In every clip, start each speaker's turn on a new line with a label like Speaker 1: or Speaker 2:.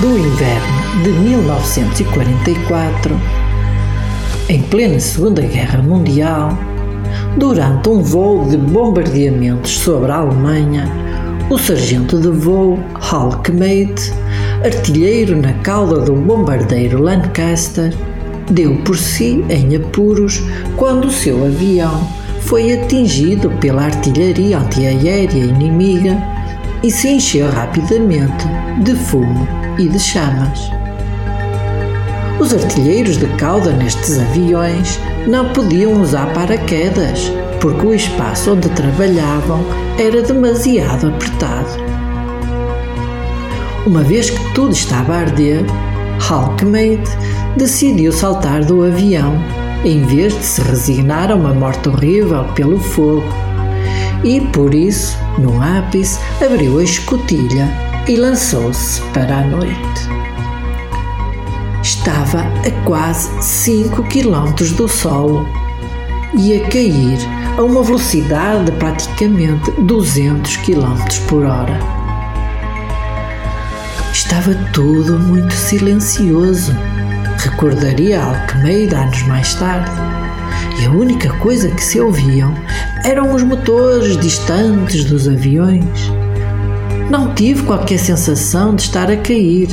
Speaker 1: Do inverno de 1944, em plena Segunda Guerra Mundial, durante um voo de bombardeamentos sobre a Alemanha, o sargento de voo Hal Kmeit, artilheiro na cauda do bombardeiro Lancaster, deu por si em apuros quando o seu avião foi atingido pela artilharia antiaérea inimiga e se encheu rapidamente de fumo e de chamas. Os artilheiros de cauda nestes aviões não podiam usar paraquedas, porque o espaço onde trabalhavam era demasiado apertado. Uma vez que tudo estava a arder, Halkmate decidiu saltar do avião, em vez de se resignar a uma morte horrível pelo fogo. E por isso, no ápice, abriu a escotilha e lançou-se para a noite. Estava a quase 5 km do solo e a cair a uma velocidade de praticamente 200 km por hora. Estava tudo muito silencioso, recordaria Alquemeida anos mais tarde, e a única coisa que se ouviam eram os motores distantes dos aviões. Não tive qualquer sensação de estar a cair.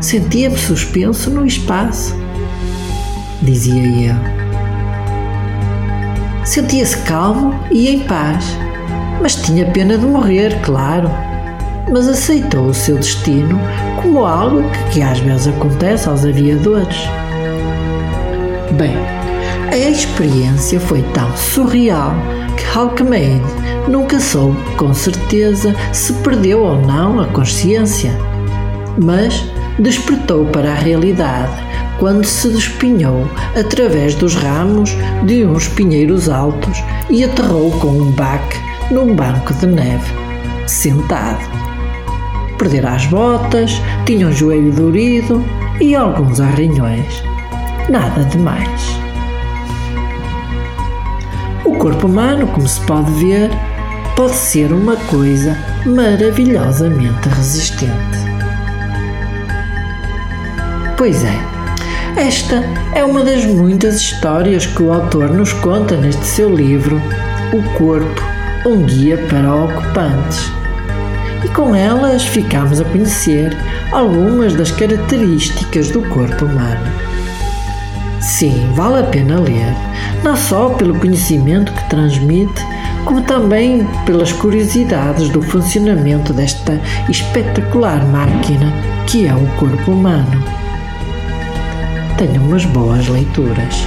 Speaker 1: Sentia-me suspenso no espaço, dizia ele. Sentia-se calmo e em paz, mas tinha pena de morrer, claro. Mas aceitou o seu destino como algo que, que às vezes acontece aos aviadores. Bem, a experiência foi tão surreal que Alckmin nunca soube com certeza se perdeu ou não a consciência, mas despertou para a realidade quando se despinhou através dos ramos de uns pinheiros altos e aterrou com um baque num banco de neve, sentado. Perdera as botas, tinha um joelho dorido e alguns arranhões. Nada demais. O corpo humano, como se pode ver, pode ser uma coisa maravilhosamente resistente. Pois é, esta é uma das muitas histórias que o autor nos conta neste seu livro, O Corpo, um guia para ocupantes. E com elas ficamos a conhecer algumas das características do corpo humano. Sim, vale a pena ler, não só pelo conhecimento que transmite, como também pelas curiosidades do funcionamento desta espetacular máquina que é o corpo humano. Tenham umas boas leituras.